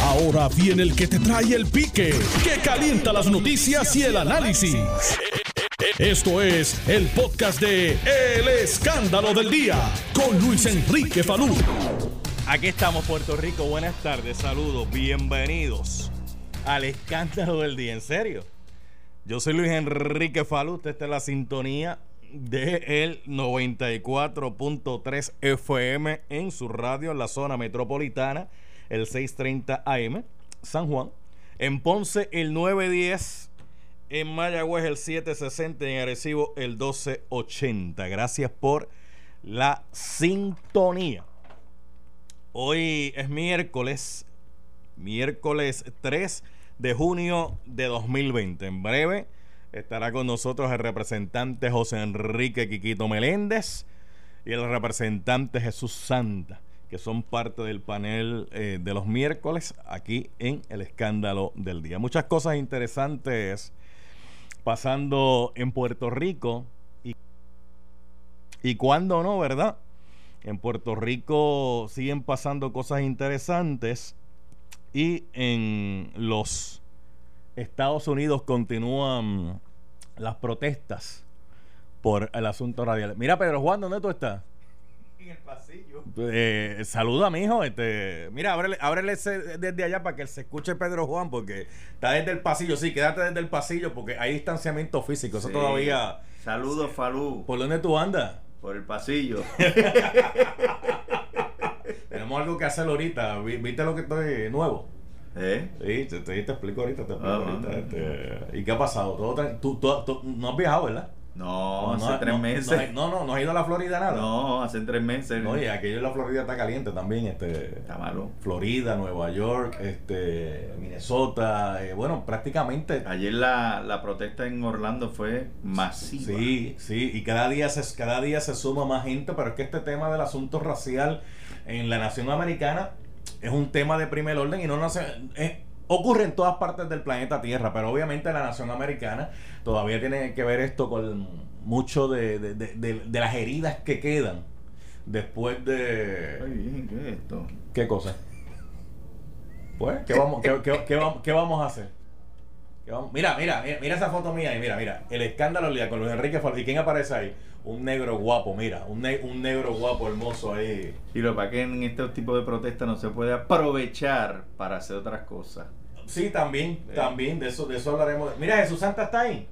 Ahora viene el que te trae el pique, que calienta las noticias y el análisis. Esto es el podcast de El Escándalo del Día con Luis Enrique Falú. Aquí estamos, Puerto Rico. Buenas tardes, saludos, bienvenidos al Escándalo del Día. ¿En serio? Yo soy Luis Enrique Falú. Esta es la sintonía de el 94.3 FM en su radio en la zona metropolitana, el 630 AM, San Juan. En Ponce, el 910. En Mayagüez, el 760. En Arecibo, el 1280. Gracias por la sintonía. Hoy es miércoles, miércoles 3 de junio de 2020. En breve estará con nosotros el representante José Enrique Quiquito Meléndez y el representante Jesús Santa, que son parte del panel eh, de los miércoles aquí en El Escándalo del Día. Muchas cosas interesantes pasando en Puerto Rico y, y cuando no, ¿verdad? En Puerto Rico siguen pasando cosas interesantes y en los Estados Unidos continúan las protestas por el asunto radial. Mira, Pedro Juan, ¿dónde tú estás? En el pasillo. Eh, saluda, mijo. Este, mira, ábrele, ábrele ese desde allá para que se escuche Pedro Juan, porque está desde el pasillo. Sí, quédate desde el pasillo, porque hay distanciamiento físico. Eso Sí. todavía. Saludos, Falú. ¿Por dónde tú andas? Por el pasillo. Tenemos algo que hacer ahorita. Vi- ¿Viste lo que estoy nuevo? ¿Eh? Sí, te, te- te explico ahorita, te explico Ajá. ahorita. este, ¿Y qué ha pasado? ¿Todo tran- tú, tú- tú- no has viajado, ¿verdad? No, hace no, tres no, meses. No, no, no, has ido a la Florida nada. No, hace tres meses. No, y aquello en la Florida está caliente también. Este, Está malo. Florida, Nueva York, este, Minnesota. eh, bueno, prácticamente. Ayer la, la protesta en Orlando fue masiva. Sí, sí, y cada día, se, cada día se suma más gente, pero es que este tema del asunto racial en la nación americana es un tema de primer orden y no nace, eh, ocurre en todas partes del planeta Tierra, pero obviamente la nación americana todavía tiene que ver esto con mucho de, de- de- de- las heridas que quedan después Ay, de... bien, ¿qué es esto? ¿Qué cosa? Pues, ¿qué vamos, qué, qué- qué vamos, qué vamos a hacer? ¿Qué vamos- Mira, mira, mira, mira esa foto mía ahí, mira, mira, el escándalo día con Luis Enrique ¿Y quién aparece ahí? Un negro guapo, mira, un, ne- un negro guapo hermoso ahí. Y lo es que en este tipo de protestas no se puede aprovechar para hacer otras cosas. Sí, también, Sí. también, de eso, de eso hablaremos. Mira, Jesús Santa está ahí.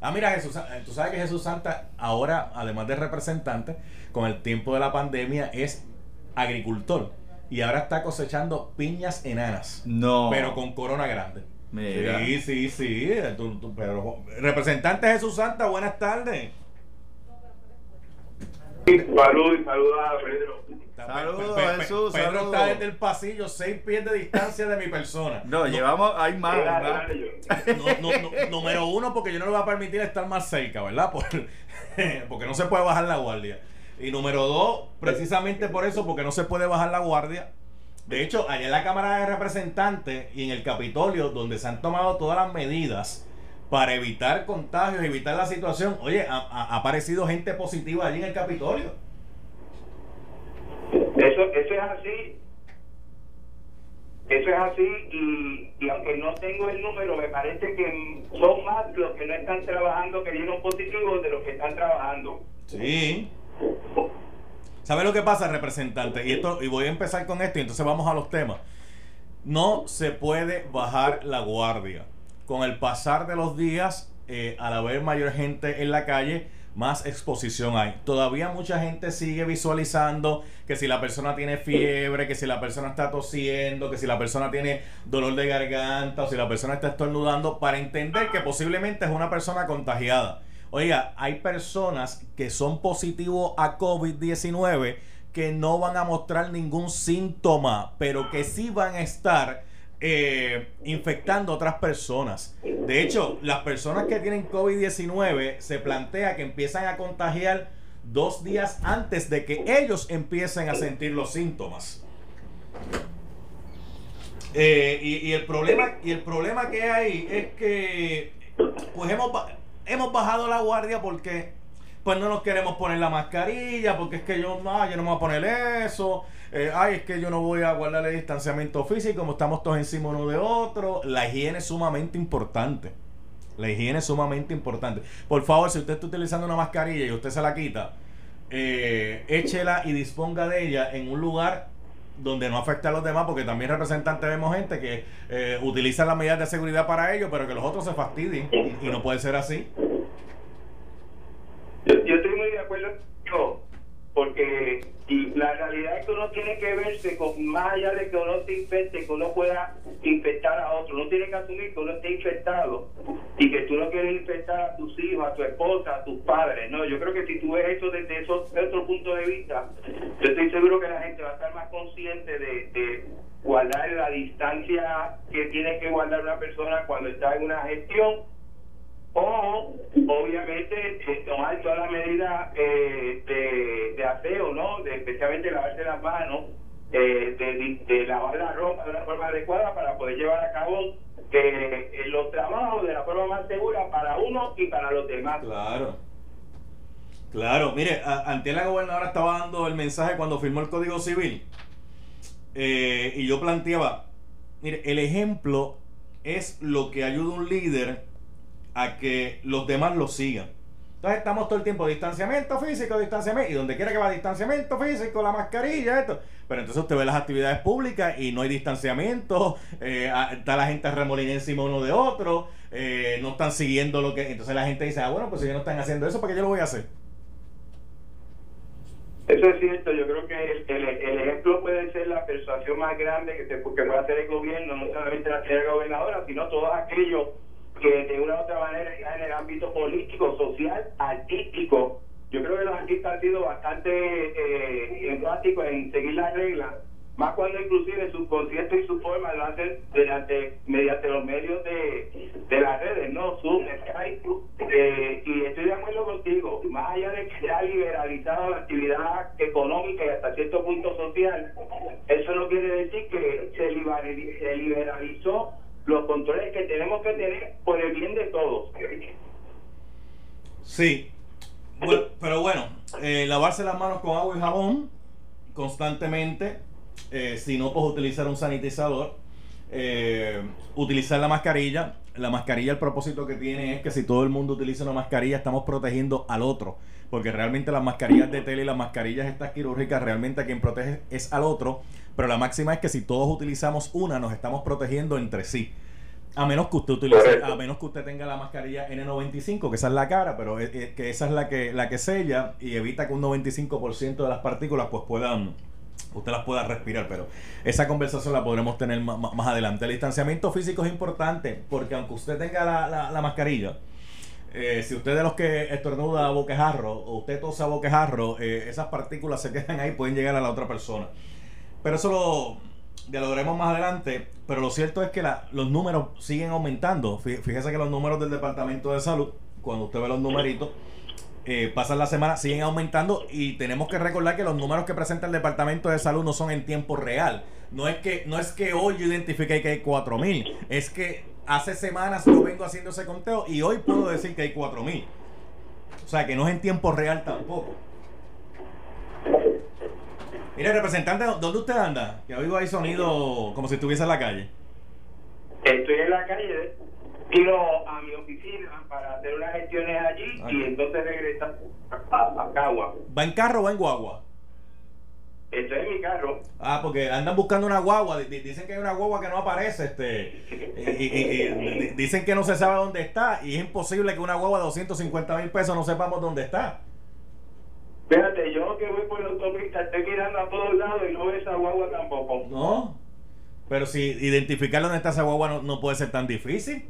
Ah, mira, Jesús, tú sabes que Jesús Santa ahora, además de representante, con el tiempo de la pandemia es agricultor. Y ahora está cosechando piñas enanas. No. Pero con corona grande. Mira. Sí, sí, sí. tú- tú- pero, representante Jesús Santa, buenas tardes. Salud y saluda a Pedro. Saludos, Pe- Pe- Pe- Jesús, Pedro está desde el pasillo, seis pies de distancia de mi persona. No, llevamos. Hay más, Mira, hay más. rayo. No, no, no, número uno, porque yo no le voy a permitir estar más cerca, ¿verdad? Por- porque no se puede bajar la guardia. Y número dos, precisamente por eso, porque no se puede bajar la guardia. De hecho, allá en la Cámara de Representantes y en el Capitolio, donde se han tomado todas las medidas para evitar contagios, evitar la situación, oye, ha, ha- aparecido gente positiva allí en el Capitolio. Eso, eso es así. Eso es así y, y aunque no tengo el número, me parece que son más los que no están trabajando que dieron positivos de los que están trabajando. Sí. ¿Sabe lo que pasa, representante? Y esto y voy a empezar con esto y entonces vamos a los temas. No se puede bajar la guardia. Con el pasar de los días, eh, al haber mayor gente en la calle, más exposición hay. Todavía mucha gente sigue visualizando que si la persona tiene fiebre, que si la persona está tosiendo, que si la persona tiene dolor de garganta o si la persona está estornudando, para entender que posiblemente es una persona contagiada. Oiga, hay personas que son positivos a COVID-19 que no van a mostrar ningún síntoma, pero que sí van a estar eh, infectando a otras personas. De hecho, las personas que tienen COVID-19 se plantea que empiezan a contagiar dos días antes de que ellos empiecen a sentir los síntomas. Eh, y, el problema y el problema que hay es que pues hemos hemos bajado la guardia porque pues no nos queremos poner la mascarilla porque es que yo no, yo no me voy a poner eso. Eh, ay, es que yo no voy a guardar el distanciamiento físico, como estamos todos encima uno de otro. La higiene es sumamente importante. La higiene es sumamente importante. Por favor, si usted está utilizando una mascarilla y usted se la quita, eh, échela y disponga de ella en un lugar donde no afecte a los demás, porque también representantes vemos gente que eh, utiliza las medidas de seguridad para ello, pero que los otros se fastidien y, no puede ser así. Yo, estoy muy de acuerdo la realidad es que uno tiene que verse con más allá de que uno se infecte, que uno pueda infectar a otro. Uno tiene que asumir que uno esté infectado y que tú no quieres infectar a tus hijos, a tu esposa, a tus padres. No, yo creo que si tú ves eso desde eso, de otro punto de vista, yo estoy seguro que la gente va a estar más consciente de, de guardar la distancia que tiene que guardar una persona cuando está en una gestión o obviamente eh, tomar todas las medidas eh, de, de aseo, ¿no? De, especialmente lavarse las manos, eh, de, de lavar la ropa de una forma adecuada para poder llevar a cabo eh, los trabajos de la forma más segura para uno y para los demás. Claro. Claro, mire, a- antes la gobernadora estaba dando el mensaje cuando firmó el Código Civil eh, y yo planteaba, mire, el ejemplo es lo que ayuda a un líder a que los demás lo sigan. Entonces estamos todo el tiempo distanciamiento físico, distanciamiento, y donde quiera que va distanciamiento físico, la mascarilla, esto. Pero entonces usted ve las actividades públicas y no hay distanciamiento, eh, está la gente remolina encima uno de otro, eh, no están siguiendo lo que... Entonces la gente dice, ah, bueno, pues si ellos no están haciendo eso, ¿para qué yo lo voy a hacer? Eso es cierto, yo creo que el ejemplo puede ser la persuasión más grande que, se, que puede hacer el gobierno, no solamente la señora gobernadora, sino todos aquellos que de una u otra manera ya en el ámbito político, social, artístico. Yo creo que los artistas han sido bastante eh, enfáticos en seguir las reglas, más cuando inclusive su concierto y su forma lo hacen mediante, mediante los medios de, de las redes, ¿no? Zoom, Skype. Eh, y estoy de acuerdo contigo, más allá de que se ha liberalizado la actividad económica y hasta cierto punto social, eso no quiere decir que se liberalizó los controles que tenemos que tener por el bien de todos. Sí. Bueno, pero bueno, eh, lavarse las manos con agua y jabón constantemente. eh, si no, pues utilizar un sanitizador. eh, utilizar la mascarilla. La mascarilla, el propósito que tiene es que si todo el mundo utiliza una mascarilla, estamos protegiendo al otro. Porque realmente las mascarillas de tela y las mascarillas estas quirúrgicas, realmente a quien protege es al otro. Pero la máxima es que si todos utilizamos una, nos estamos protegiendo entre sí. A menos que usted utilice, a menos que usted tenga la mascarilla N95, que esa es la cara, pero es- es que esa es la que la que sella y evita que un 95% de las partículas pues puedan usted las pueda respirar, pero esa conversación la podremos tener ma- más, adelante. El distanciamiento físico es importante porque aunque usted tenga la, la- la mascarilla, eh, si usted de los que estornuda a boquejarro o usted tosa a boquejarro, eh, esas partículas se quedan ahí, pueden llegar a la otra persona. Pero eso lo dialogaremos más adelante. Pero lo cierto es que la- los números siguen aumentando. Fí- Fíjese que los números del Departamento de Salud, cuando usted ve los numeritos, eh, pasan la semana, siguen aumentando y tenemos que recordar que los números que presenta el Departamento de Salud no son en tiempo real. No es que, no es que hoy yo identifique que hay 4000, es que hace semanas yo vengo haciendo ese conteo y hoy puedo decir que hay 4000. O sea que no es en tiempo real tampoco. Mire, representante, ¿dónde usted anda? Que oigo ahí sonido como si estuviese en la calle. Estoy en la calle, tiro a mi oficina para hacer unas gestiones allí y Ok. entonces regresar a, a Cagua. ¿Va en carro o va en guagua? Estoy en mi carro. Ah, porque andan buscando una guagua. Di- di- Dicen que hay una guagua que no aparece. este y, y- y- y di- Dicen que no se sabe dónde está. Y es imposible que una guagua de 250 mil pesos no sepamos dónde está. Fíjate, yo que voy por la autopista estoy mirando a todos lados y no veo esa guagua tampoco. ¿No? Pero si identificar dónde está esa guagua no, no puede ser tan difícil.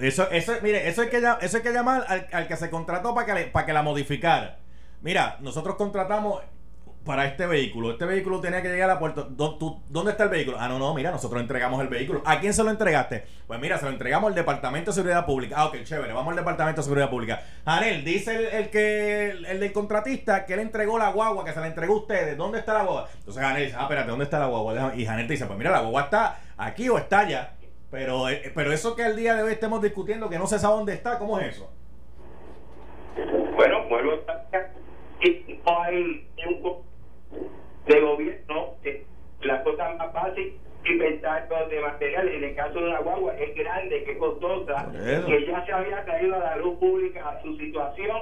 Eso, eso, mire, eso hay que, eso hay que llamar al, al que se contrató para que, le- para que la modificara. Mira, nosotros contratamos para este vehículo. Este vehículo tenía que llegar a Puerto. ¿Dó- tú- ¿Dónde está el vehículo? Ah, no, no, mira, nosotros entregamos el vehículo. ¿A quién se lo entregaste? Pues mira, se lo entregamos al Departamento de Seguridad Pública. Ah, ok, chévere, vamos al Departamento de Seguridad Pública. Janel, dice el, el que el, el del contratista que le entregó la guagua, que se la entregó a ustedes. ¿Dónde está la guagua? Entonces Janel dice, ah, espérate, ¿dónde está la guagua? Y Janel te dice, pues mira, la guagua está aquí o está allá. Pero, eh, pero eso que al día de hoy estemos discutiendo que no se sabe dónde está, ¿cómo es eso? Bueno, vuelvo a y no hay un de gobierno, eh, las cosas más fáciles inventarios de materiales. En el caso de la guagua es grande, que es costosa, que ya se había caído a la luz pública a su situación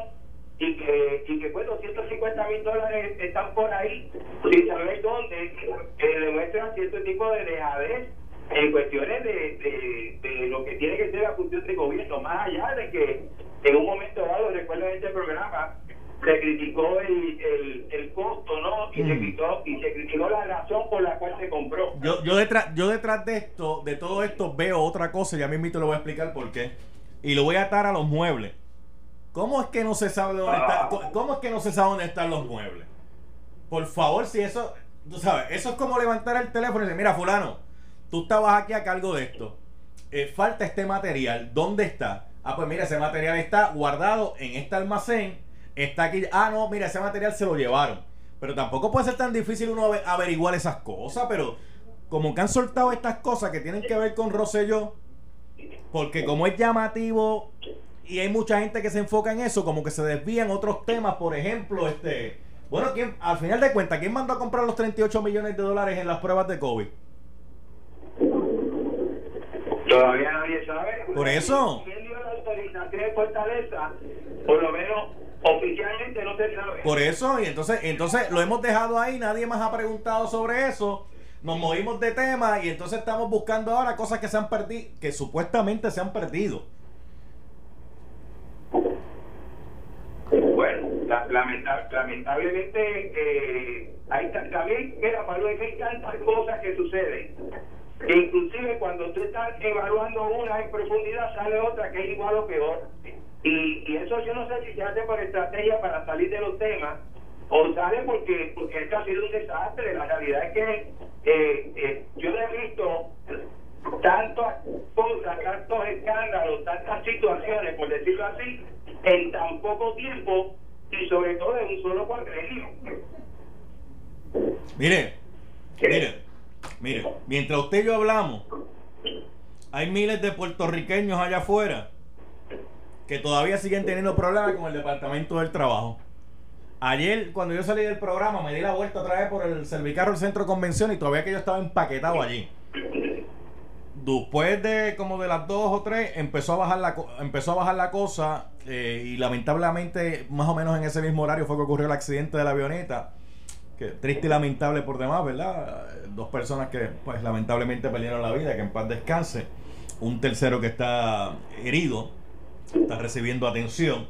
y que, y que pues 250 mil dólares están por ahí sin saber dónde, que demuestran cierto tipo de dejadez en cuestiones de, de, de lo que tiene que ser la función del gobierno, más allá de que en un momento dado, recuerdo en este programa, se criticó el, el, el costo, ¿no? Y, se Mm. criticó, y se criticó la razón por la cual se compró. Yo, yo, detrás, yo detrás de esto, de todo esto, veo otra cosa, y a mí mismo lo voy a explicar por qué. Y lo voy a atar a los muebles. ¿Cómo es que no se sabe dónde está? co- ¿Cómo es que no se sabe dónde están los muebles? Por favor, si eso, tú sabes, eso es como levantar el teléfono y decir, mira, fulano, tú estabas aquí a cargo de esto. Eh, falta este material, ¿dónde está? Ah, pues mira, ese material está guardado en este almacén, está aquí. Ah, no, mira, ese material se lo llevaron. Pero tampoco puede ser tan difícil uno ave- averiguar esas cosas, pero como que han soltado estas cosas que tienen que ver con Rosselló, porque como es llamativo y hay mucha gente que se enfoca en eso, como que se desvían otros temas, por ejemplo, este, bueno, ¿quién, al final de cuentas, ¿quién mandó a comprar los 38 millones de dólares en las pruebas de COVID? Todavía nadie sabe. Por eso. ¿Quién dio la autorización de Fortaleza? Por lo menos oficialmente no se sabe. Por eso, y entonces, entonces lo hemos dejado ahí, nadie más ha preguntado sobre eso. Nos movimos de tema y entonces estamos buscando ahora cosas que se han perdido, que supuestamente se han perdido. Bueno, la- lamenta- lamentablemente eh, hay ta- también, mira, Pablo, es que hay tantas cosas que suceden. Que inclusive cuando tú estás evaluando una en profundidad sale otra que es igual o peor. Y, y eso yo no sé si se hace por estrategia para salir de los temas o sale porque, porque esto ha sido un desastre. La realidad es que eh, eh, yo no he visto tantas cosas, tantos escándalos, tantas situaciones, por decirlo así, en tan poco tiempo y sobre todo en un solo cuadrillo. Mire, mire, mire, mientras usted y yo hablamos, hay miles de puertorriqueños allá afuera que todavía siguen teniendo problemas con el Departamento del Trabajo. Ayer, cuando yo salí del programa, me di la vuelta otra vez por el Servicarro del Centro de Convención y todavía que yo estaba empaquetado allí. Después de como de las dos o tres, empezó a bajar la, empezó a bajar la cosa eh, y lamentablemente, más o menos en ese mismo horario fue que ocurrió el accidente de la avioneta que triste y lamentable por demás, ¿verdad? Dos personas que pues lamentablemente perdieron la vida, que en paz descanse. Un tercero que está herido, está recibiendo atención.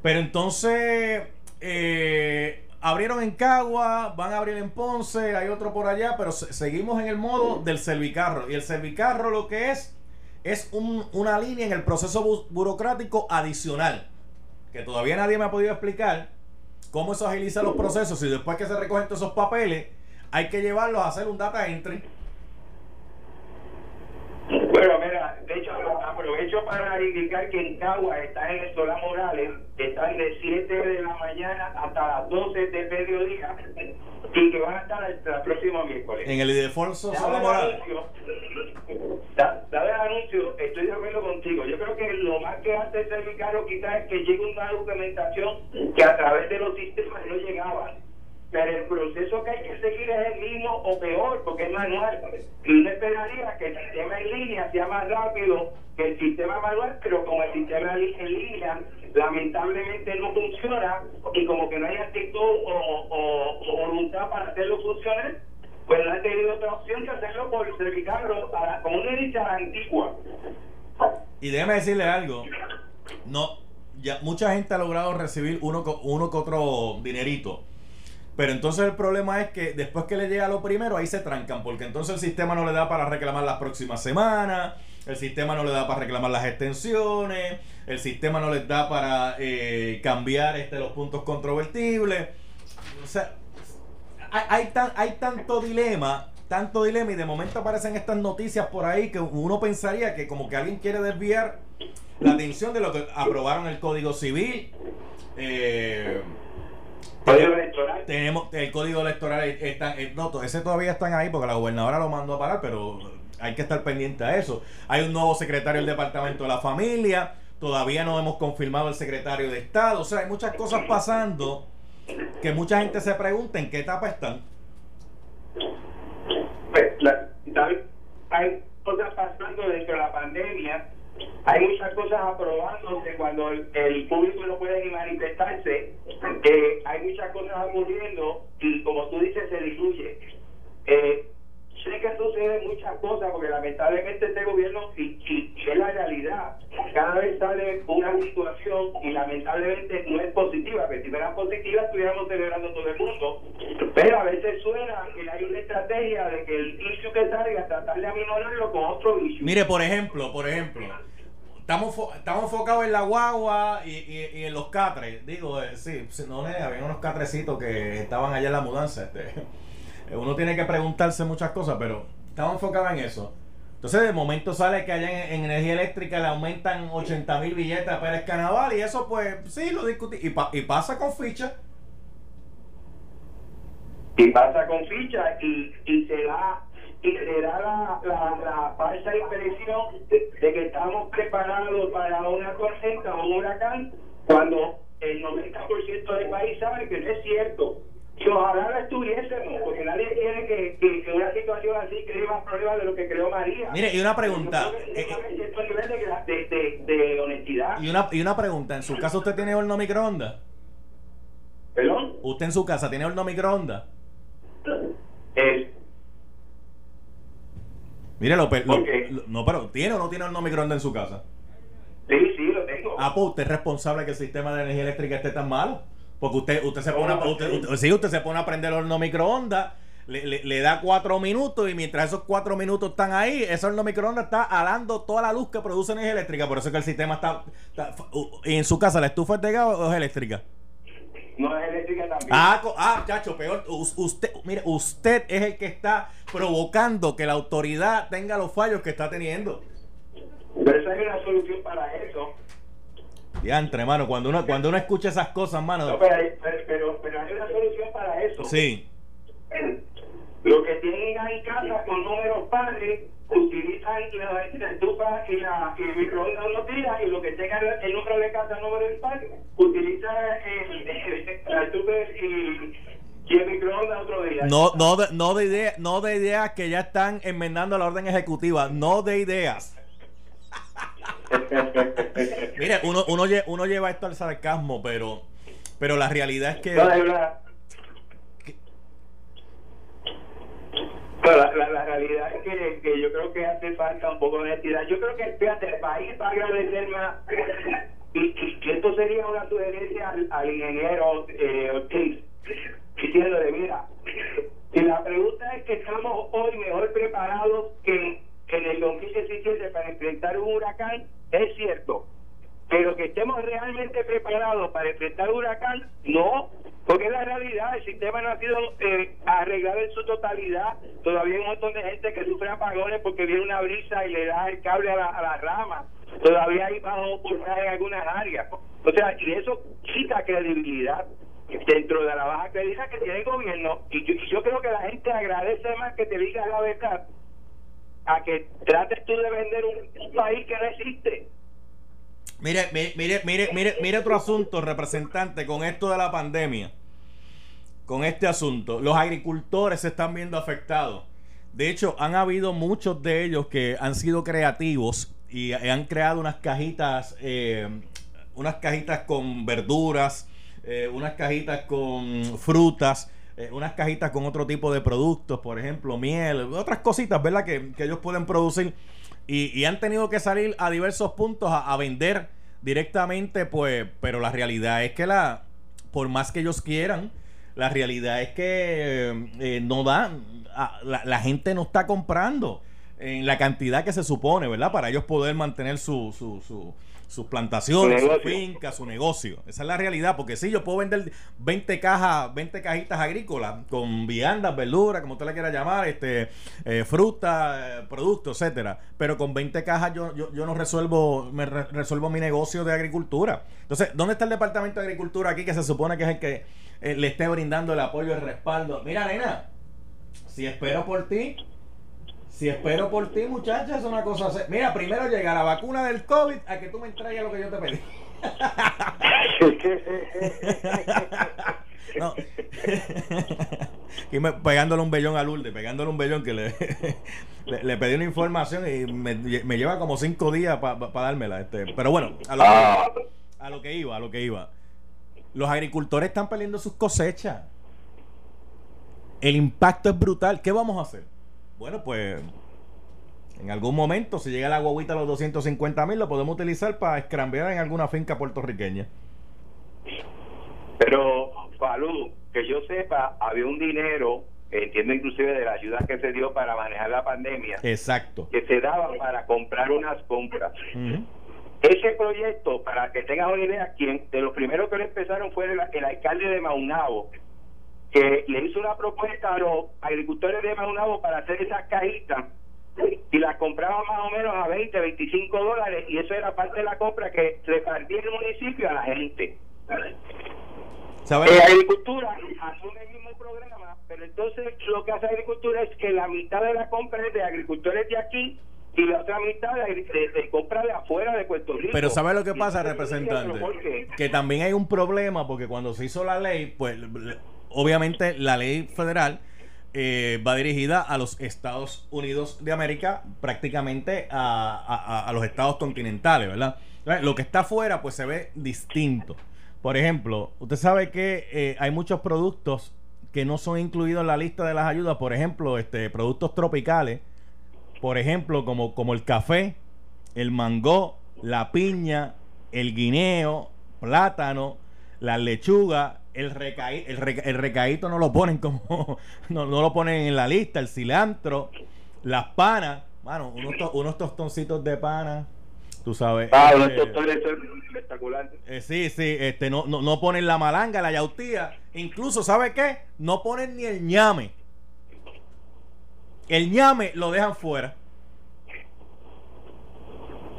Pero entonces eh, abrieron en Cagua, van a abrir en Ponce, hay otro por allá, pero se- seguimos en el modo del servicarro. Y el servicarro lo que es es un- una línea en el proceso bu- burocrático adicional, que todavía nadie me ha podido explicar cómo eso agiliza los procesos y después que se recogen todos esos papeles, hay que llevarlos a hacer un data entry. Bueno, mira, de hecho, aprovecho para indicar que en Cagua está en el Solá Morales, están de 7 de la mañana hasta las 12 del mediodía y que van a estar hasta el próximo miércoles. En el Sola el Morales. el anuncio, estoy de acuerdo contigo. Yo creo que lo más que hace el servicarro quizás es que llegue una documentación que a través de los sistemas no llegaba. Pero el proceso que hay que seguir es el mismo o peor, porque es manual. Y uno esperaría que el sistema en línea sea más rápido que el sistema manual, pero como el sistema en línea lamentablemente no funciona y como que no hay actitud o, voluntad para hacerlo funcionar, pues no han tenido otra opción que hacerlo por la- con una edición antigua. Y déjeme decirle algo. No, ya mucha gente ha logrado recibir uno, uno que otro dinerito. Pero entonces el problema es que después que le llega lo primero, ahí se trancan, porque entonces el sistema no le da para reclamar las próximas semanas, el sistema no le da para reclamar las extensiones, el sistema no les da para eh, cambiar este, los puntos controvertibles. O sea, hay, hay, tan, hay tanto dilema, tanto dilema, y de momento aparecen estas noticias por ahí que uno pensaría que como que alguien quiere desviar la atención de lo que aprobaron el Código Civil. eh, Código electoral. Tenemos el código electoral está, eh, no, ese todavía están ahí porque la gobernadora lo mandó a parar, pero hay que estar pendiente a eso. Hay un nuevo secretario del Departamento de la Familia, todavía no hemos confirmado el secretario de Estado, o sea, hay muchas cosas pasando que mucha gente se pregunta en qué etapa están. Pues, hay cosas pasando dentro de la pandemia, hay muchas cosas aprobándose cuando el, público no puede ni manifestarse, eh, hay muchas cosas ocurriendo y como tú dices se diluye. Eh, sé que suceden muchas cosas porque lamentablemente este gobierno y, y- y es la realidad cada vez sale una situación y lamentablemente no es positiva que si fuera positiva estuviéramos celebrando todo el mundo pero a veces suena que hay una estrategia de que el issue que salga tratar de aminorarlo con otro issue Mire, por ejemplo, por ejemplo, estamos, fo- estamos enfocados en la guagua y, y- en los catres. Digo, eh, sí, si no, eh, había unos catrecitos que estaban allá en la mudanza. Este, uno tiene que preguntarse muchas cosas, pero estamos enfocados en eso. Entonces, de momento sale que allá en, en energía eléctrica le aumentan 80 mil billetes a Pérez Canaval y eso, pues, sí, lo discutí. Y, pa- y pasa con ficha. y pasa con ficha y, y se da y se da la, la, la falsa impresión de, de que estamos preparados para una tormenta o un huracán cuando el 90% del país sabe que no es cierto y ojalá lo estuviésemos porque nadie quiere que, que, que una situación así cree más problemas de lo que creó María Mire, y una pregunta. Que eh, de, de, de honestidad y, una, y una pregunta. ¿En su casa usted tiene horno microondas? perdón ¿Usted en su casa tiene horno microondas? Eh, Mire, lo, no, pero ¿tiene o no tiene horno microondas en su casa? sí sí lo tengo Ah, pues usted es responsable que el sistema de energía eléctrica esté tan malo. Porque usted, usted se pone a, usted, usted- sí, usted se pone a prender el horno microondas, le, le- le da cuatro minutos y mientras esos cuatro minutos están ahí, ese horno microondas está alando toda la luz que produce energía eléctrica. Por eso es que el sistema está... está- u- ¿Y en su casa la estufa es de gas o es eléctrica? No es eléctrica también Ah, ah, chacho, peor. Us- Usted, mire, usted es el que está provocando que la autoridad tenga los fallos que está teniendo. Pero esa es una solución para eso. Diantre, hermano, cuando uno, cuando uno escucha esas cosas, No, mano. pero, hay, pero, hay una solución para eso. Sí. Los que tienen ahí casa con números pares utilizan la, estufa y, la, y el microondas unos días y los que tengan el número de casa número impar utilizan el, la estufa y, y el microondas otro día. No, no, de, no de idea, no de ideas que ya están enmendando la orden ejecutiva, no de ideas. Mire, uno, uno, uno lleva esto al sarcasmo, pero, pero la realidad es que No, de verdad. La, la, la realidad es que, que yo creo que hace falta un poco de honestidad. Yo creo que fíjate, el país va a agradecer más. Y, y, esto sería una sugerencia al, al ingeniero eh, Ortiz, diciéndole: Mira, y la pregunta es que estamos hoy mejor preparados que, que en el 2017 para enfrentar un huracán, es cierto. Pero que estemos realmente preparados para enfrentar un huracán, no, porque la realidad, el sistema no ha sido eh, arreglado en su totalidad. Todavía hay un montón de gente que sufre apagones porque viene una brisa y le da el cable a la, a la rama. Todavía hay bajo voltaje en algunas áreas. O sea, y eso quita credibilidad dentro de la baja credibilidad que tiene el gobierno. Y yo, y yo creo que la gente agradece más que te digas la verdad a que trates tú de vender un país que no existe. Mire, mi- mire, mire, mire, mire otro asunto, representante, con esto de la pandemia. Con este asunto. Los agricultores se están viendo afectados. De hecho, han habido muchos de ellos que han sido creativos y han creado unas cajitas, eh, unas cajitas con verduras, eh, unas cajitas con frutas, eh, unas cajitas con otro tipo de productos, por ejemplo, miel, otras cositas, ¿verdad? Que ellos pueden producir. Y, y han tenido que salir a diversos puntos a, vender directamente, pues, pero la realidad es que la, por más que ellos quieran, la realidad es que eh, no dan, a- la, la gente no está comprando. en la cantidad que se supone, ¿verdad? Para ellos poder mantener su, su, su, sus plantaciones, Su su finca, su negocio. Esa es la realidad, porque sí, yo puedo vender 20 cajas, 20 cajitas agrícolas con viandas, verduras, como usted le quiera llamar, este, eh, fruta, eh, productos, etcétera. Pero con 20 cajas yo, yo, yo no resuelvo, me re- resuelvo mi negocio de agricultura. Entonces, ¿dónde está el departamento de agricultura aquí que se supone que es el que eh, le esté brindando el apoyo, el respaldo? Mira, nena, si espero por ti, si espero por ti, muchacha, es una cosa. se- Mira, primero llega la vacuna del COVID a que tú me entregues lo que yo te pedí. No. y me, pegándole un bellón a Lourdes, pegándole un bellón que le, le, le pedí una información y me, me lleva como cinco días para dármela. Este. Pero bueno, a lo, Ah. que, a lo que iba, a lo que iba. Los agricultores están perdiendo sus cosechas. El impacto es brutal. ¿Qué vamos a hacer? Bueno, pues en algún momento, si llega la guaguita a los 250 mil, lo podemos utilizar para escrambear en alguna finca puertorriqueña. Pero, Falú, que yo sepa, había un dinero, entiendo inclusive de la ayuda que se dio para manejar la pandemia, Exacto. que se daba para comprar unas compras. Ese proyecto, para que tengas una idea, quien de los primeros que lo empezaron fue el, el alcalde de Maunabo, que le hizo una propuesta a los agricultores de Maunabo para hacer esas cajitas y las compraban más o menos a 20, 25 dólares y eso era parte de la compra que repartía el municipio a la gente. ¿Sabes? Eh, agricultura asume el mismo programa, pero entonces lo que hace agricultura es que la mitad de la compra es de agricultores de aquí y la otra mitad de, de- de compra de afuera de Puerto Rico. Pero ¿sabe lo que pasa, representante? Que también hay un problema porque cuando se hizo la ley, pues obviamente la ley federal eh, va dirigida a los Estados Unidos de América, prácticamente a, los estados continentales, ¿verdad? Entonces, Lo que está afuera, pues se ve distinto. Por ejemplo, usted sabe que eh, hay muchos productos que no son incluidos en la lista de las ayudas, por ejemplo, este productos tropicales, por ejemplo, como, como el café, el mango, la piña, el guineo, plátano, la lechuga, el, recaí, el, reca- el recaíto no lo ponen como, no, no lo ponen en la lista, el cilantro, las panas, bueno, unos, to- unos tostoncitos de pana, tú sabes. Ah, este, los doctores son espectaculares. eh, sí, sí, este, no, no, no ponen la malanga, la yautía. Incluso, ¿sabe qué? No ponen ni el ñame. El ñame lo dejan fuera.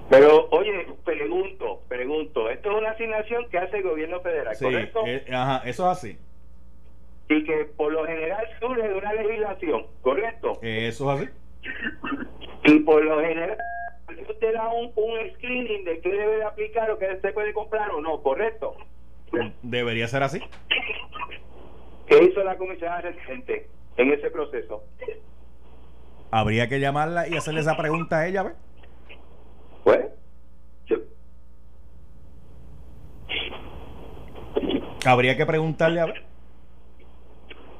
Pero, oye, pregunto, pregunto, esto es una asignación que hace el gobierno federal, Sí, ¿correcto? eh, ajá, eso es así. Y que por lo general surge de una legislación, ¿correcto? Eso es así. Y por lo general, usted da un, un screening de qué debe de aplicar o qué se puede comprar o no, ¿correcto? Debería ser así. ¿Qué hizo la comisionada residente en ese proceso? Habría que llamarla y hacerle esa pregunta a ella, ¿ves? Pues, yo- Habría que preguntarle a ver.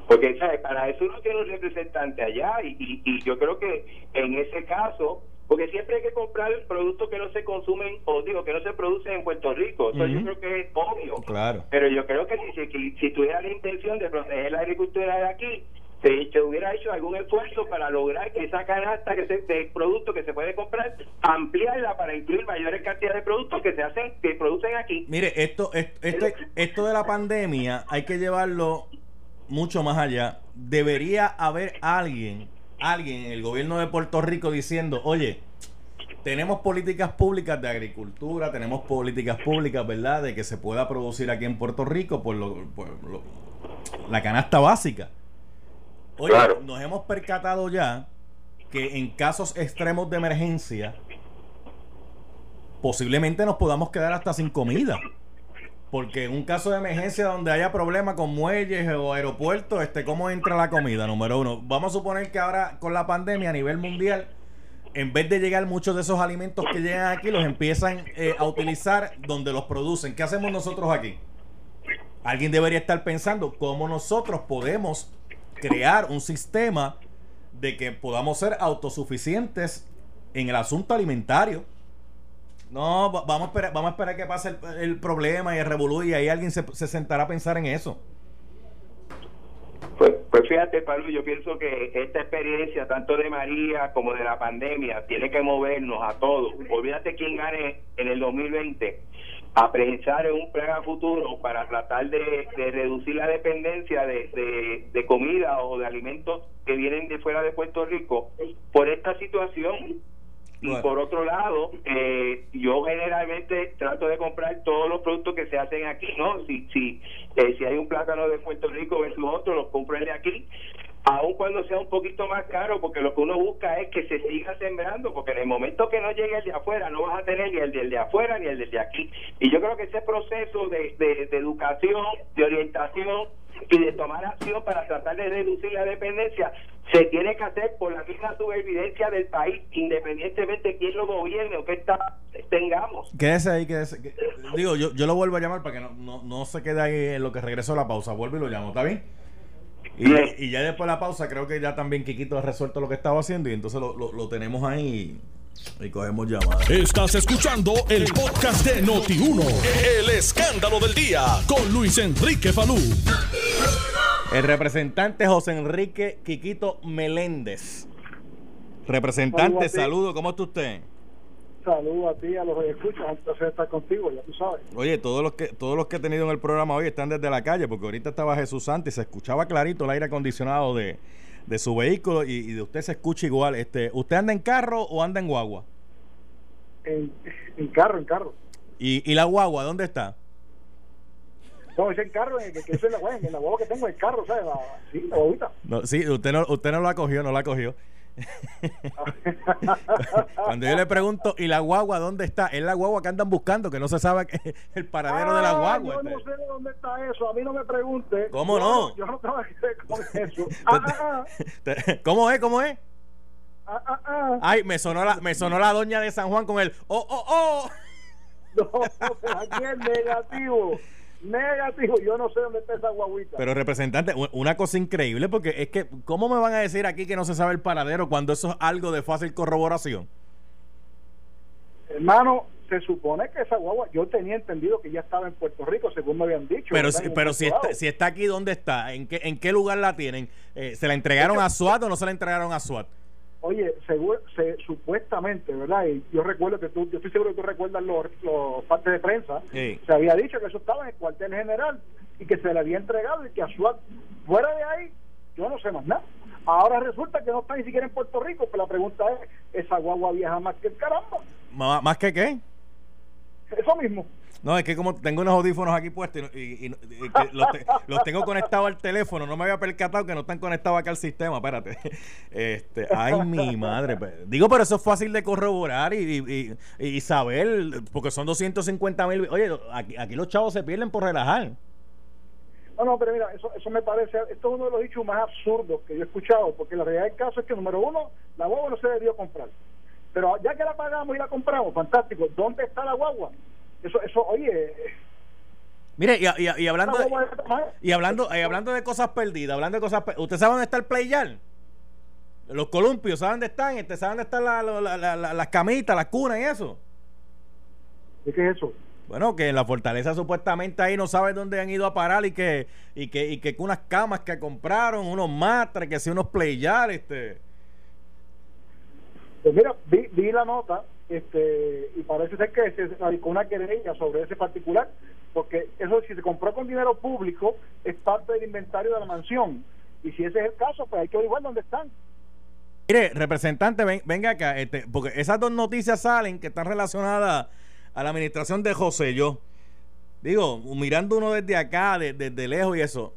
porque ¿sabe? para eso uno tiene un representante allá y, y, y yo creo que en ese caso, porque siempre hay que comprar productos que no se consumen o digo que no se producen en Puerto Rico, eso yo creo que es obvio. Claro. Pero yo creo que si, si, si tuviera la intención de proteger la agricultura de aquí, se, se hubiera hecho algún esfuerzo para lograr que esa canasta que se, de productos que se puede comprar, ampliarla para incluir mayores cantidades de productos que se hacen, que producen aquí. Mire, esto, est- este, esto de la pandemia hay que llevarlo mucho más allá. Debería haber alguien, alguien en el gobierno de Puerto Rico diciendo, oye, tenemos políticas públicas de agricultura, tenemos políticas públicas, ¿verdad?, de que se pueda producir aquí en Puerto Rico por lo- la canasta básica. Oye, Claro. nos hemos percatado ya que en casos extremos de emergencia, posiblemente nos podamos quedar hasta sin comida. Porque en un caso de emergencia donde haya problemas con muelles o aeropuertos, este, ¿cómo entra la comida? Número uno. Vamos a suponer que ahora con la pandemia a nivel mundial, en vez de llegar muchos de esos alimentos que llegan aquí, los empiezan eh, a utilizar donde los producen. ¿Qué hacemos nosotros aquí? Alguien debería estar pensando cómo nosotros podemos crear un sistema de que podamos ser autosuficientes en el asunto alimentario. No, va- vamos a esperar, vamos a esperar que pase el, el problema y el revolú y ahí alguien se, se sentará a pensar en eso. Pues Pues fíjate, Pablo, yo pienso que esta experiencia, tanto de María como de la pandemia, tiene que movernos a todos. Olvídate quién gane en el 2020 a pensar en un plan a futuro para tratar de, reducir la dependencia de, de, comida o de alimentos que vienen de fuera de Puerto Rico por esta situación. Y por otro lado, eh, yo generalmente trato de comprar todos los productos que se hacen aquí, ¿no? Si, si, eh, si hay un plátano de Puerto Rico versus otro, los compro de aquí aun cuando sea un poquito más caro, porque lo que uno busca es que se siga sembrando, porque en el momento que no llegue el de afuera, no vas a tener ni el del de afuera ni el del de aquí. Y yo creo que ese proceso de, de, educación, de orientación y de tomar acción para tratar de reducir la dependencia se tiene que hacer por la misma supervivencia del país, independientemente de quién lo gobierne o qué está, tengamos. Quédese ahí, quédese. digo, yo, yo lo vuelvo a llamar para que no, no, no se quede ahí en lo que regreso a la pausa. Vuelvo y lo llamo, ¿está bien? Y, ya después de la pausa, creo que ya también Kikito ha resuelto lo que estaba haciendo y entonces lo, lo, tenemos ahí y, cogemos llamadas. Estás escuchando el podcast de Noti1, el escándalo del día con Luis Enrique Falú. El representante José Enrique Quiquito Meléndez. Representante, saludo, ¿cómo está usted? Saludos a ti, a los que escuchan, un placer estar contigo, ya tú sabes. Oye, todos los que todos los que he tenido en el programa hoy están desde la calle, porque ahorita estaba Jesús Santos y se escuchaba clarito el aire acondicionado de, su vehículo y, de usted se escucha igual. Este, ¿Usted anda en carro o anda en guagua? En, carro, en carro. ¿Y, ¿Y la guagua dónde está? No, es en carro, en, que, es la, en la guagua que tengo, el carro, ¿sabes? sí, la. No, sí, usted no, usted no la cogió, no la cogió. Cuando yo le pregunto, ¿y la guagua dónde está? Es la guagua que andan buscando, que no se sabe el paradero de la ah, guagua. Yo no este. sé dónde está eso, a mí no me pregunte. ¿Cómo no? Yo no trabajé con eso. Ah, ah, ¿Cómo es? ¿Cómo es? Ay, me sonó, la, me sonó la doña de San Juan con el oh, oh, oh. No, aquí es negativo. Negativo, yo no sé dónde está esa guaguita. Pero representante, una cosa increíble porque es que, ¿cómo me van a decir aquí que no se sabe el paradero cuando eso es algo de fácil corroboración? Hermano, se supone que esa guagua, yo tenía entendido que ya estaba en Puerto Rico, según me habían dicho. Pero, si, pero si, está, si está aquí, ¿dónde está? ¿En qué, en qué lugar la tienen? Eh, ¿Se la entregaron a SWAT o no se la entregaron a SWAT? Oye, seguro, se, supuestamente, ¿verdad? Y yo recuerdo que tú, yo estoy seguro que tú recuerdas los, los partes de prensa, se había dicho que eso estaba en el cuartel general y que se le había entregado y que a SWAT, fuera de ahí, yo no sé más nada. Ahora resulta que no está ni siquiera en Puerto Rico, pero la pregunta es, ¿esa guagua viaja más que el caramba? ¿Más que qué? Eso mismo. No, es que como tengo unos audífonos aquí puestos y, los, tengo conectados al teléfono, no me había percatado que no están conectados acá al sistema, espérate. Este, ay, mi madre. Digo, pero eso es fácil de corroborar y, y saber, porque son 250 mil. Oye, aquí, aquí los chavos se pierden por relajar. No, no, pero mira, eso, eso me parece, esto es uno de los dichos más absurdos que yo he escuchado, porque la realidad del caso es que, número uno, la guagua no se debió comprar. Pero ya que la pagamos y la compramos, fantástico, ¿dónde está la guagua? Eso, eso, oye. Mire, y, y, hablando de, y hablando y hablando de cosas perdidas, hablando de cosas ¿usted sabe dónde está el Playar? Los columpios, ¿saben dónde están? Este, ¿Saben dónde están la, las camitas, las cunas y eso? ¿Y qué es eso? Bueno, que en la fortaleza supuestamente ahí no saben dónde han ido a parar y que y que y que unas camas que compraron, unos matres, que si unos playar, este. Pues mira, vi, vi la nota este y parece ser que se radicó una querella sobre ese particular, porque eso si se compró con dinero público es parte del inventario de la mansión. Y si ese es el caso, pues hay que averiguar dónde están. Mire, representante, venga acá, este, porque esas dos noticias salen que están relacionadas a la administración de José yo. Digo, mirando uno desde acá, desde lejos y eso,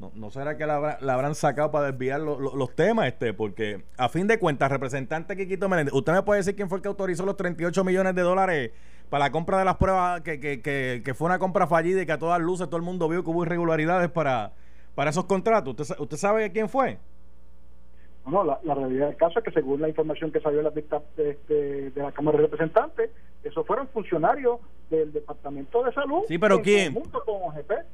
no, ¿No será que la, habrán sacado para desviar los temas? este Porque a fin de cuentas, representante Quiquito Meléndez, ¿usted me puede decir quién fue el que autorizó los 38 millones de dólares para la compra de las pruebas, que, que, que, que fue una compra fallida y que a todas luces todo el mundo vio que hubo irregularidades para, para esos contratos? ¿Usted, ¿Usted sabe quién fue? No, la, realidad del caso es que según la información que salió de la, de, este, de la Cámara de Representantes, esos fueron funcionarios del Departamento de Salud. Sí, pero ¿quién? Con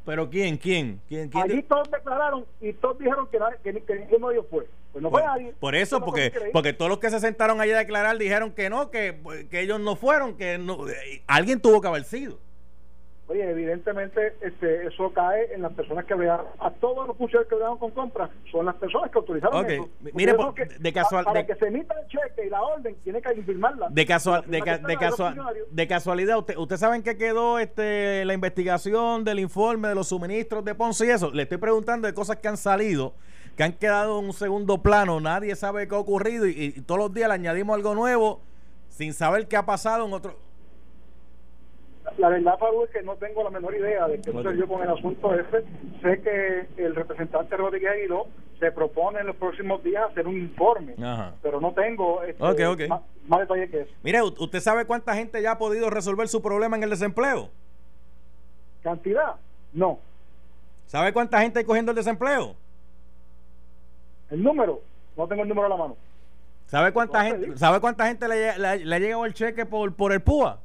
¿Pero quién? ¿Quién? ¿Quién? quién Allí todos declararon y todos dijeron que, que, que ninguno de ellos fue. Pues no fue nadie. Por eso, porque, porque todos los que se sentaron allí a declarar dijeron que no, que, que ellos no fueron, que no, eh, alguien tuvo que haber sido. Oye, evidentemente este, eso cae en las personas que vean, a todos los funcionarios que vean con compra, son las personas que autorizaron eso. Mire, de casual, para que se emita el cheque y la orden, tiene que firmarla. De, casual, de, de, casualidad, ¿usted, ¿usted sabe en qué quedó este, la investigación del informe de los suministros de Ponce y eso? Le estoy preguntando de cosas que han salido que han quedado en un segundo plano, nadie sabe qué ha ocurrido y, y todos los días le añadimos algo nuevo sin saber qué ha pasado en otro la verdad, Faru, es que no tengo la menor idea de qué sucedió con el asunto ese. Sé que el representante Rodríguez Aguiló se propone en los próximos días hacer un informe, pero no tengo este, Más, más, detalle que eso. Mire, ¿usted sabe cuánta gente ya ha podido resolver su problema en el desempleo? ¿Cantidad? No. ¿Sabe cuánta gente hay cogiendo el desempleo? El número, no tengo el número a la mano. ¿Sabe cuánta gente, ¿sabe cuánta gente le, le, le ha llegado el cheque por, por el PUA?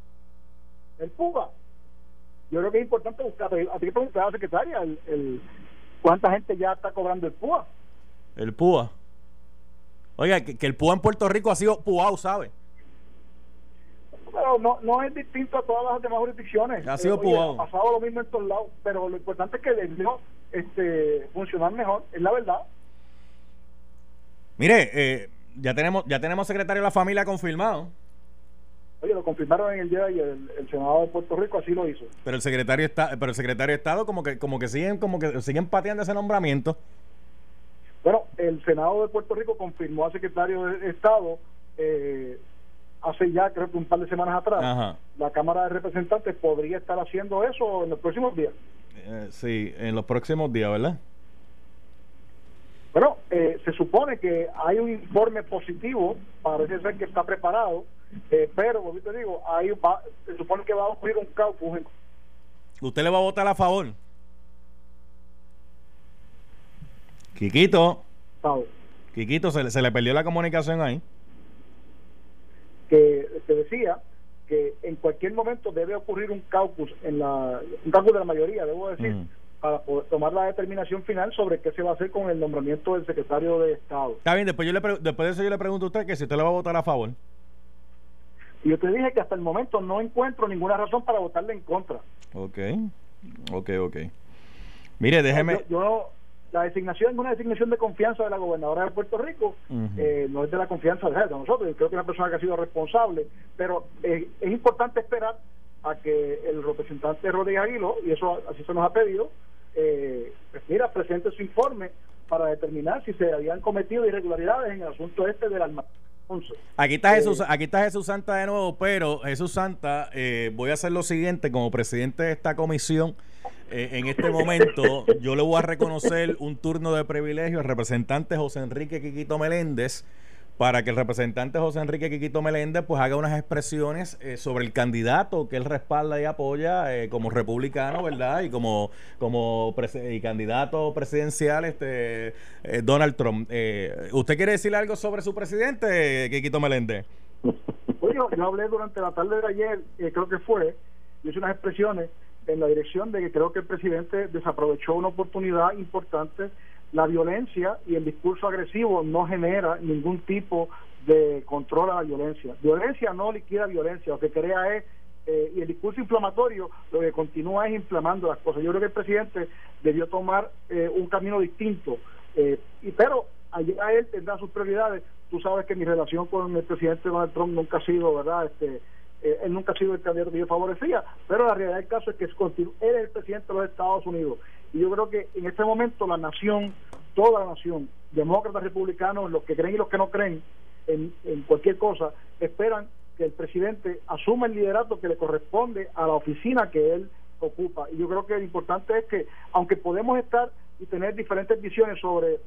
El PUBA. Yo creo que es importante buscar, a ti que preguntar a la secretaria, el, cuánta gente ya está cobrando el PUA. El PUA. Oiga, que, el PUA en Puerto Rico ha sido PUA, ¿sabe? Pero no, no es distinto a todas las demás jurisdicciones. Ha sido eh, Ha pasado lo mismo en todos lados, pero lo importante es que debió este, funcionar mejor, es la verdad. Mire, eh, ya tenemos ya tenemos secretario de la familia confirmado. Oye, lo confirmaron en el día y el, el Senado de Puerto Rico así lo hizo. Pero el secretario está, pero el secretario de Estado como que como que siguen como que siguen pateando ese nombramiento. Bueno, el Senado de Puerto Rico confirmó al secretario de Estado eh, hace ya creo que un par de semanas atrás. La Cámara de Representantes podría estar haciendo eso en los próximos días. Eh, sí, en los próximos días, ¿verdad? Bueno, eh, se supone que hay un informe positivo, parece ser que está preparado, eh, pero, como te digo, ahí va, se supone que va a ocurrir un caucus. ¿Usted le va a votar a favor? Quiquito. Quiquito, se le, se le perdió la comunicación ahí. Que te decía que en cualquier momento debe ocurrir un caucus, en la, un caucus de la mayoría, debo decir, mm para poder tomar la determinación final sobre qué se va a hacer con el nombramiento del secretario de Estado. Está bien, después, yo le después de eso yo le pregunto a usted que si usted le va a votar a favor. Y yo te dije que hasta el momento no encuentro ninguna razón para votarle en contra. Ok, ok, ok. Mire, déjeme... Yo, la designación es una designación de confianza de la gobernadora de Puerto Rico, eh, no es de la confianza de nosotros, yo creo que es una persona que ha sido responsable, pero eh, es importante esperar a que el representante Rodríguez Aguilo, y eso así se nos ha pedido, eh, pues mira, presente su informe para determinar si se habían cometido irregularidades en el asunto este del Aquí está Jesús, eh, aquí está Jesús Santa de nuevo, pero Jesús Santa, eh, voy a hacer lo siguiente como presidente de esta comisión. Eh, en este momento, yo le voy a reconocer un turno de privilegio al representante José Enrique Quiquito Meléndez para que el representante José Enrique Quiquito Meléndez pues haga unas expresiones eh, sobre el candidato que él respalda y apoya eh, como republicano, ¿verdad? Y como como y candidato presidencial este eh, Donald Trump. ¿Usted quiere decir algo sobre su presidente, Quiquito Meléndez? Oye, yo hablé durante la tarde de ayer, creo que fue, hice unas expresiones en la dirección de que creo que el presidente desaprovechó una oportunidad importante la violencia y el discurso agresivo no genera ningún tipo de control a la violencia. Violencia no liquida violencia, lo que crea es, eh, y el discurso inflamatorio lo que continúa es inflamando las cosas. Yo creo que el presidente debió tomar eh, un camino distinto, eh, y pero allá él tendrá sus prioridades. Tú sabes que mi relación con el presidente Donald Trump nunca ha sido, ¿verdad? Este, él nunca ha sido el candidato que yo favorecía, pero la realidad del caso es que él es el presidente de los Estados Unidos y yo creo que en este momento la nación, toda la nación, demócratas, republicanos, los que creen y los que no creen en, cualquier cosa, esperan que el presidente asuma el liderato que le corresponde a la oficina que él ocupa. Y yo creo que lo importante es que, aunque podemos estar y tener diferentes visiones sobre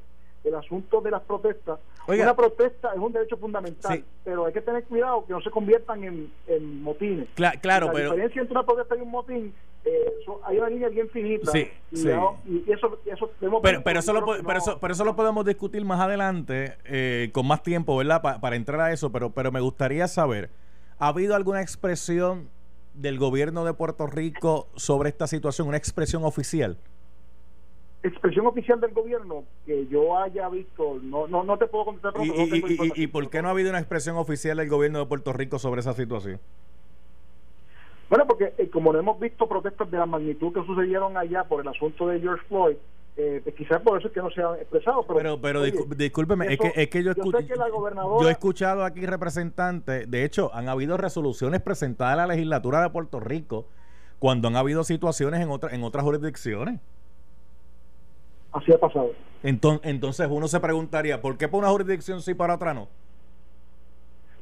el asunto de las protestas. Una protesta es un derecho fundamental, pero hay que tener cuidado que no se conviertan en, en motines. claro, la pero... diferencia entre una protesta y un motín, eh, hay una línea bien finita. Sí, y, y, eso, eso pero, pero, eso lo, pero, eso, pero eso lo podemos discutir más adelante, eh, con más tiempo, ¿verdad? para entrar a eso, pero, pero me gustaría saber, ¿ha habido alguna expresión del gobierno de Puerto Rico sobre esta situación, una expresión oficial? expresión oficial del gobierno que yo haya visto, no, no, no te puedo contestar. ¿Y, y, y, por qué no ha habido una expresión oficial del gobierno de Puerto Rico sobre esa situación? Bueno, porque eh, como no hemos visto protestas de la magnitud que sucedieron allá por el asunto de George Floyd, eh, pues quizás por eso es que no se han expresado. Pero, pero, discúlpeme, es, que, es que yo, yo he escuchado aquí representantes, de hecho, han habido resoluciones presentadas a la legislatura de Puerto Rico cuando han habido situaciones en, otra, en otras jurisdicciones. Así ha pasado. Entonces, entonces uno se preguntaría, ¿por qué para una jurisdicción sí para otra no?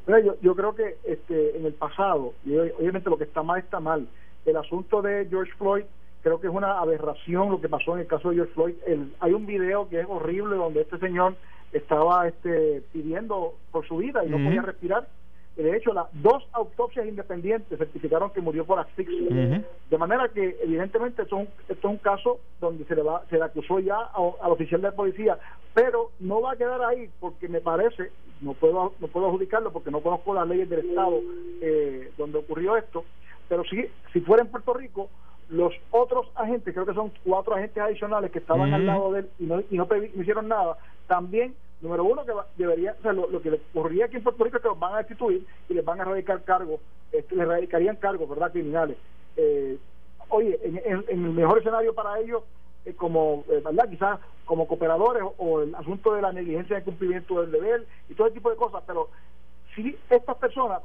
Yo, yo creo que este, en el pasado, y obviamente lo que está mal está mal, el asunto de George Floyd creo que es una aberración lo que pasó en el caso de George Floyd. hay un video que es horrible donde este señor estaba este, pidiendo por su vida y no podía respirar. De hecho, las dos autopsias independientes certificaron que murió por asfixia. De manera que, evidentemente, esto es, un, esto es un caso donde se le, va, se le acusó ya al oficial de policía, pero no va a quedar ahí porque me parece, no puedo, no puedo adjudicarlo porque no conozco las leyes del Estado eh, donde ocurrió esto, pero sí, si fuera en Puerto Rico, los otros agentes, creo que son cuatro agentes adicionales que estaban al lado de él y no, y no, hicieron nada, también, número uno, que debería, o sea, lo, que le ocurría aquí en Puerto Rico es que los van a destituir y les van a radicar cargos, este, les radicarían cargos, ¿verdad?, criminales. Eh, oye, en, el mejor escenario para ellos, eh, como, eh, ¿verdad?, quizás como cooperadores o, el asunto de la negligencia de cumplimiento del deber y todo ese tipo de cosas, pero si estas personas,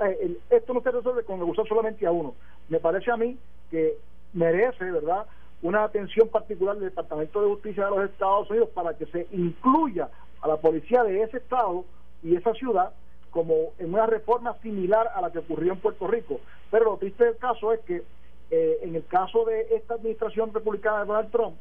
esto no se resuelve con usar solamente a uno. Me parece a mí que merece, ¿verdad?, una atención particular del Departamento de Justicia de los Estados Unidos para que se incluya a la policía de ese estado y esa ciudad como en una reforma similar a la que ocurrió en Puerto Rico. Pero lo triste del caso es que eh, en el caso de esta administración republicana de Donald Trump,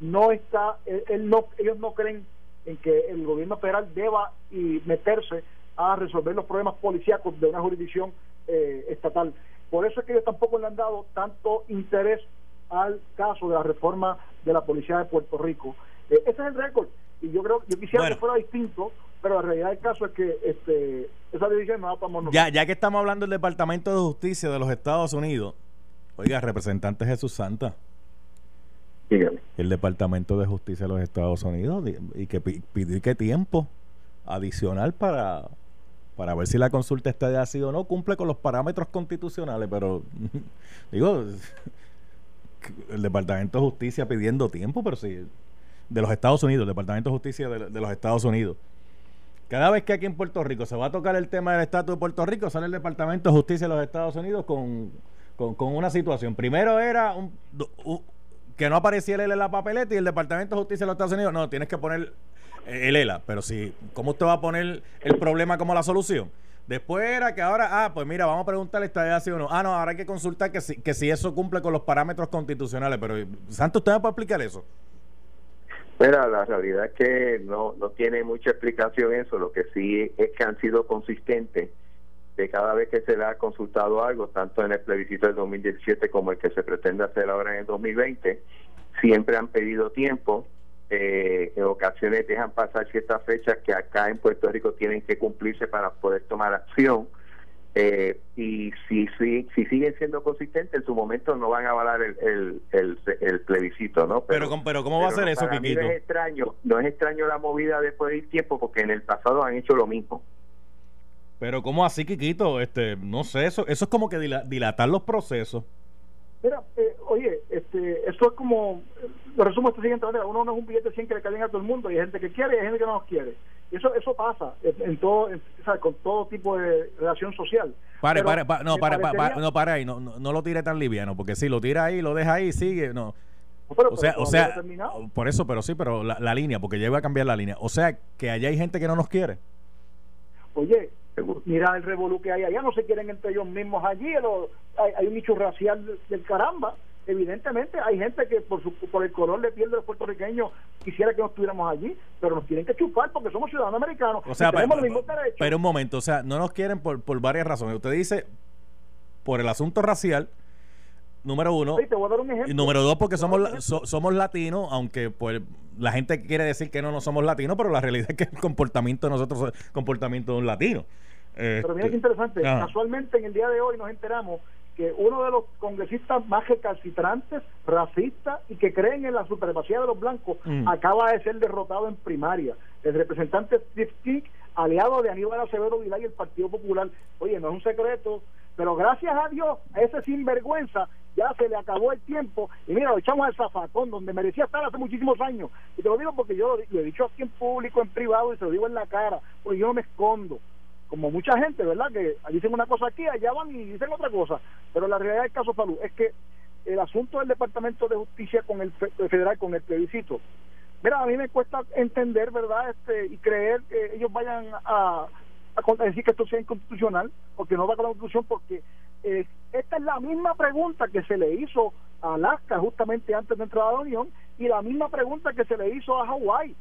no está, él, no, ellos no creen en que el gobierno federal deba y meterse a resolver los problemas policíacos de una jurisdicción eh, estatal. Por eso es que ellos tampoco le han dado tanto interés al caso de la reforma de la policía de Puerto Rico. Eh, ese es el récord. Y yo creo, yo quisiera que fuera distinto, pero la realidad del caso es que este, esa división no va para nosotros. Ya, ya que estamos hablando del Departamento de Justicia de los Estados Unidos, oiga, representante Jesús Santa. El Departamento de Justicia de los Estados Unidos y que pidió que tiempo adicional para para ver si la consulta está de así o no, cumple con los parámetros constitucionales, pero digo, el Departamento de Justicia pidiendo tiempo, pero sí, de los Estados Unidos, el Departamento de Justicia de, los Estados Unidos. Cada vez que aquí en Puerto Rico se va a tocar el tema del estatus de Puerto Rico, sale el Departamento de Justicia de los Estados Unidos con, una situación. Primero era que no apareciera él en la papeleta y el Departamento de Justicia de los Estados Unidos, no, tienes que poner el ELA, pero si, ¿cómo usted va a poner el problema como la solución? Después era que ahora, ah, pues mira, vamos a preguntarle esta idea sí o no. Ah, no, ahora hay que consultar que si, que si eso cumple con los parámetros constitucionales. Pero, Santo, ¿usted me puede explicar eso? Mira, la realidad es que no, no tiene mucha explicación eso. Lo que sí es que han sido consistentes de cada vez que se le ha consultado algo, tanto en el plebiscito del 2017 como el que se pretende hacer ahora en el 2020, siempre han pedido tiempo eh, en ocasiones dejan pasar ciertas fechas que acá en Puerto Rico tienen que cumplirse para poder tomar acción. Eh, y si, si, si siguen siendo consistentes, en su momento no van a avalar el, el, el, plebiscito, ¿no? Pero, pero, ¿cómo va a ser eso, Quiquito? no es extraño, no es extraño la movida después del tiempo, porque en el pasado han hecho lo mismo. Pero ¿cómo así, Quiquito? Este, no sé, eso, eso es como que dilatar los procesos. Mira, eh, oye, este, esto es como, lo resumo de esta siguiente manera, uno no es un billete 100 que le caen a todo el mundo, hay gente que quiere y hay gente que no nos quiere. Eso, eso pasa en, todo, con todo tipo de relación social. Pare, pare, no, pare, no, para ahí, no, no, lo tire tan liviano, porque si lo tira ahí, lo deja ahí, sigue, no. o sea, o sea por eso, pero sí, pero la, la línea, porque ya iba a cambiar la línea. O sea, que allá hay gente que no nos quiere. Oye, mira el revolú que hay allá, no se quieren entre ellos mismos allí, hay, un nicho racial del caramba. Evidentemente hay gente que por, su, por el color de piel de los puertorriqueños quisiera que no estuviéramos allí, pero nos tienen que chupar porque somos ciudadanos americanos. O sea, tenemos pero, los derechos. Pero un momento, o sea, no nos quieren por, por varias razones. Usted dice, por el asunto racial, número uno. Y número dos, porque somos, somos latinos, aunque pues la gente quiere decir que no, no somos latinos, pero la realidad es que el comportamiento de nosotros es el comportamiento de un latino. Pero mira qué interesante, casualmente en el día de hoy nos enteramos que uno de los congresistas más recalcitrantes, racistas y que creen en la supremacía de los blancos mm. acaba de ser derrotado en primaria. El representante Steve King, aliado de Aníbal Acevedo Vilay y el Partido Popular. Oye, no es un secreto Pero gracias a Dios, a ese sinvergüenza ya se le acabó el tiempo y mira, lo echamos al zafacón donde merecía estar hace muchísimos años. Y te lo digo porque yo lo, he dicho aquí en público, en privado y se lo digo en la cara, porque yo no me escondo. Como mucha gente, ¿verdad? Que dicen una cosa aquí, allá van y dicen otra cosa. Pero la realidad del caso salud es que el asunto del Departamento de Justicia con el federal, con el plebiscito, mira, a mí me cuesta entender, ¿verdad? Este, y creer que ellos vayan a, a decir que esto sea inconstitucional, porque no va con la constitución, porque eh, esta es la misma pregunta que se le hizo a Alaska justamente antes de entrar a la Unión y la misma pregunta que se le hizo a Hawái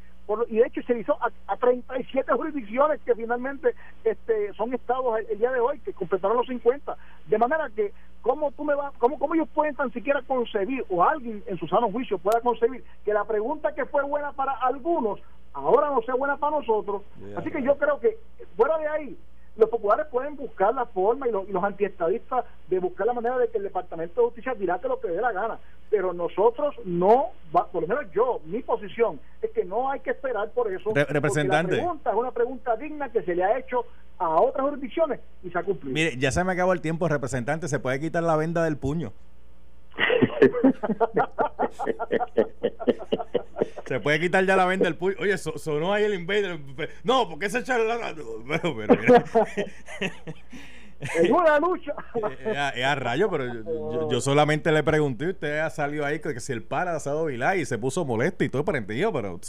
y de hecho se hizo a, a, 37 jurisdicciones que finalmente este, son estados el, día de hoy que completaron los 50 de manera que cómo tú me vas cómo, cómo ellos pueden tan siquiera concebir o alguien en su sano juicio pueda concebir que la pregunta que fue buena para algunos ahora no sea buena para nosotros así que yo creo que fuera de ahí los populares pueden buscar la forma y, los antiestadistas de buscar la manera de que el Departamento de Justicia dirate lo que dé la gana. Pero nosotros no, por lo menos yo, mi posición es que no hay que esperar por eso. representante. La pregunta es una pregunta digna que se le ha hecho a otras jurisdicciones y se ha cumplido. Mire, ya se me acabó el tiempo, representante. Se puede quitar la venda del puño. Se puede quitar ya la venda del puño. Oye, sonó ahí el invader. No, porque ese charlatán. Pero, pero, en una lucha. Es a, rayo, pero yo, solamente le pregunté. Usted ha salido ahí que si el para de Acevedo Vilá y se puso molesto y todo parentillo, pero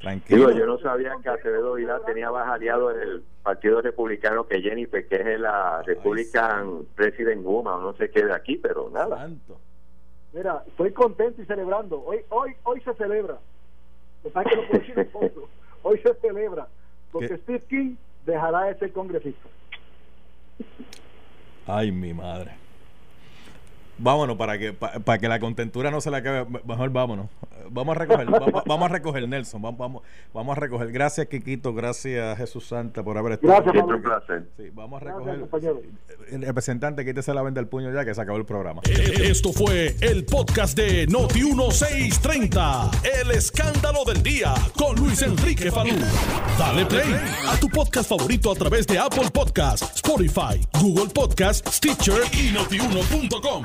tranquilo. yo no sabía que Acevedo Vilá tenía más aliado en el Partido Republicano que Jennifer, que es la Republican President Woman, no sé qué de aquí, pero nada. Mira, estoy contento y celebrando. Hoy hoy hoy se celebra. Hoy se celebra porque Steve King dejará de ser congresista. Ay, mi madre. Vámonos para que para, que la contentura no se la acabe. Mejor vámonos. Vamos a recoger, vamos, a recoger, Nelson. Vamos, vamos, vamos a recoger. Gracias, Kikito. Gracias, Jesús Santa, por haber estado. Gracias, un placer. Sí, vamos a recoger. el representante, quítese la venda del puño ya que se acabó el programa. Eh, esto fue el podcast de Noti 1630. El escándalo del día con Luis Enrique Falú. Dale play a tu podcast favorito a través de Apple Podcasts, Spotify, Google Podcasts, Stitcher y notiuno.com.